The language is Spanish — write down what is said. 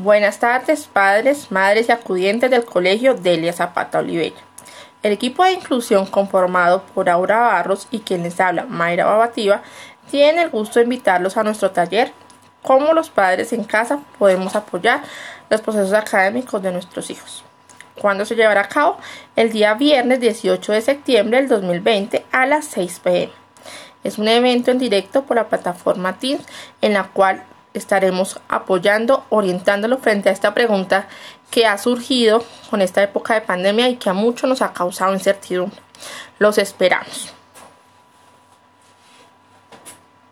Buenas tardes, padres, madres y acudientes del Colegio Delia Zapata Olivella. El equipo de inclusión conformado por Aura Barros y quien les habla, Mayra Babativa, tiene el gusto de invitarlos a nuestro taller Cómo los padres en casa podemos apoyar los procesos académicos de nuestros hijos. ¿Cuándo se llevará a cabo? El día viernes 18 de septiembre del 2020 a las 6 pm. Es un evento en directo por la plataforma Teams en la cual estaremos apoyando, orientándolo frente a esta pregunta que ha surgido con esta época de pandemia y que a muchos nos ha causado incertidumbre. Los esperamos.